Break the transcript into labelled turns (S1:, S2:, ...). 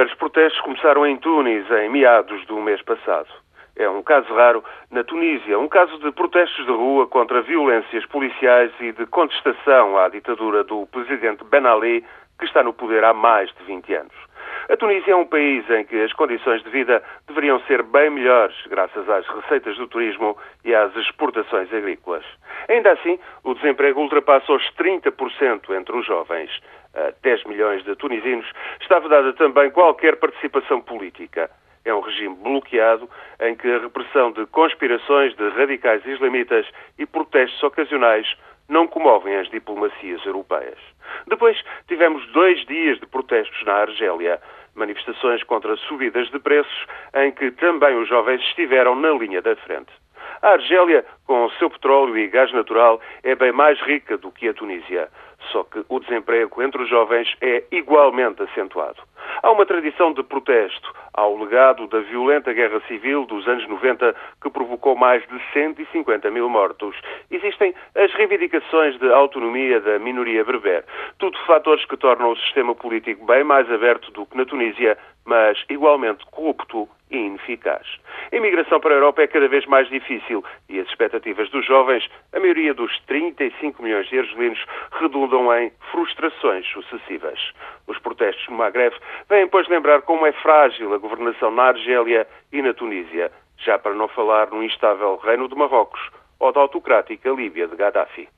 S1: primeiros protestos começaram em Tunis em meados do mês passado. É um caso raro na Tunísia, um caso de protestos de rua contra violências policiais e de contestação à ditadura do presidente Ben Ali, que está no poder há mais de 20 anos. A Tunísia é um país em que as condições de vida deveriam ser bem melhores, graças às receitas do turismo e às exportações agrícolas. Ainda assim, o desemprego ultrapassa os 30% entre os jovens. A 10 milhões de tunisinos está vedada também qualquer participação política. É um regime bloqueado em que a repressão de conspirações de radicais islamitas e protestos ocasionais não comovem as diplomacias europeias. Depois tivemos dois dias de protestos na Argélia manifestações contra subidas de preços, em que também os jovens estiveram na linha da frente. A Argélia, com o seu petróleo e gás natural, é bem mais rica do que a Tunísia. Só que o desemprego entre os jovens é igualmente acentuado. Há uma tradição de protesto ao legado da violenta guerra civil dos anos 90 que provocou mais de 150 mil mortos. Existem as reivindicações de autonomia da minoria berber. Tudo fatores que tornam o sistema político bem mais aberto do que na Tunísia, mas igualmente corrupto e ineficaz. A imigração para a Europa é cada vez mais difícil e as expectativas dos jovens, a maioria dos 35 milhões de argelinos, redundam em frustrações sucessivas. Os protestos no Maghreb vêm, pois, lembrar como é frágil a governação na Argélia e na Tunísia, já para não falar no instável reino de Marrocos ou da autocrática Líbia de Gaddafi.